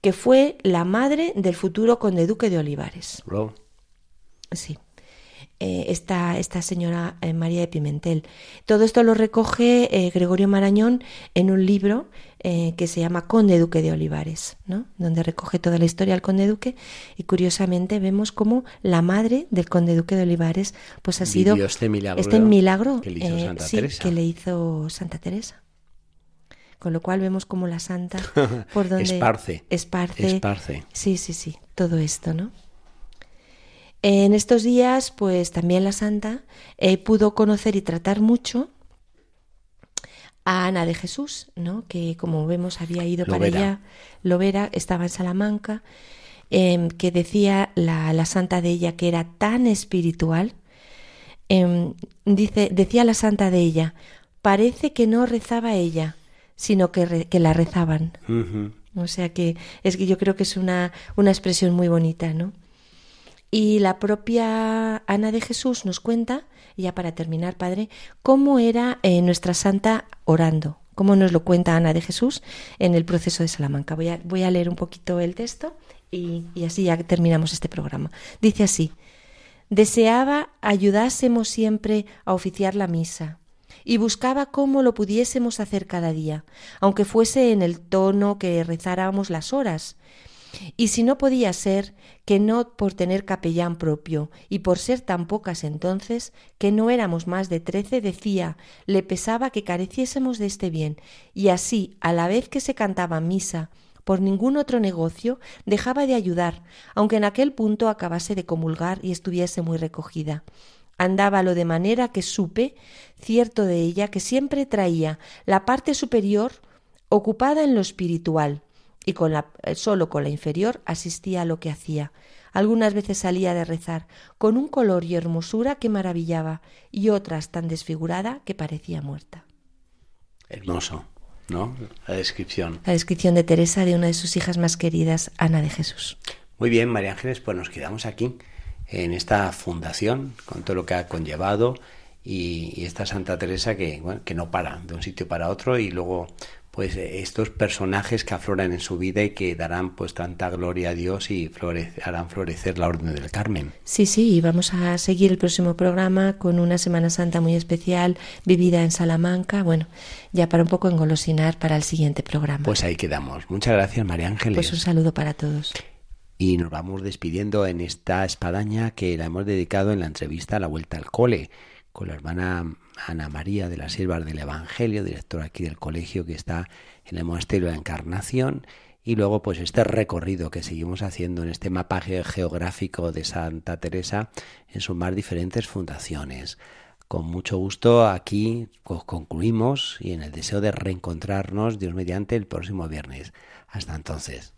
que fue la madre del futuro conde duque de Olivares. Sí. Eh, esta, esta señora eh, María de Pimentel. Todo esto lo recoge eh, Gregorio Marañón en un libro que se llama Conde Duque de Olivares, ¿no? donde recoge toda la historia del Conde Duque y curiosamente vemos cómo la madre del Conde Duque de Olivares pues ha sido este milagro este milagro que le hizo Santa sí, Teresa. que le hizo Santa Teresa. Con lo cual vemos como la santa por donde Esparce. esparce Esparce. Sí, sí, sí, todo esto, ¿no? En estos días, pues también la santa eh, pudo conocer y tratar mucho a Ana de Jesús, ¿no? Que como vemos había ido para Lovera. allá, Lovera, estaba en Salamanca, em, que decía la, la santa de ella que era tan espiritual. em, dice, decía la santa de ella, parece que no rezaba ella, sino que, re- que la rezaban. O sea que es que yo creo que es una, una expresión muy bonita, ¿no? Y la propia Ana de Jesús nos cuenta, ya para terminar, Padre, cómo era eh, nuestra santa orando, cómo nos lo cuenta Ana de Jesús en el proceso de Salamanca. Voy a, voy a leer un poquito el texto y, y así ya terminamos este programa. Dice así, deseaba ayudásemos siempre a oficiar la misa y buscaba cómo lo pudiésemos hacer cada día, aunque fuese en el tono que rezáramos las horas. Y si no podía ser, que no por tener capellán propio, y por ser tan pocas entonces, que no éramos más de trece, decía, le pesaba que careciésemos de este bien, y así, a la vez que se cantaba misa, por ningún otro negocio, dejaba de ayudar, aunque en aquel punto acabase de comulgar y estuviese muy recogida. Andábalo de manera que supe, cierto de ella, que siempre traía la parte superior ocupada en lo espiritual, y con la, eh, solo con la inferior asistía a lo que hacía. Algunas veces salía de rezar, con un color y hermosura que maravillaba, y otras tan desfigurada que parecía muerta. Hermoso, ¿no? La descripción. La descripción de Teresa de una de sus hijas más queridas, Ana de Jesús. Muy bien, María Ángeles, pues nos quedamos aquí, en esta fundación, con todo lo que ha conllevado, y, esta Santa Teresa que, que no para de un sitio para otro y luego pues eh, estos personajes que afloran en su vida y que darán pues tanta gloria a Dios y harán florecer la Orden del Carmen. Sí, sí, y vamos a seguir el próximo programa con una Semana Santa muy especial vivida en Salamanca, bueno, ya para un poco engolosinar para el siguiente programa. Pues ahí quedamos. Muchas gracias, María Ángeles. Pues un saludo para todos. Y nos vamos despidiendo en esta espadaña que la hemos dedicado en la entrevista a la vuelta al cole con la hermana Ana María de las Siervas del Evangelio, directora aquí del colegio que está en el Monasterio de la Encarnación, y luego pues este recorrido que seguimos haciendo en este mapa geográfico de Santa Teresa en sus más diferentes fundaciones. Con mucho gusto aquí concluimos y en el deseo de reencontrarnos Dios mediante el próximo viernes. Hasta entonces.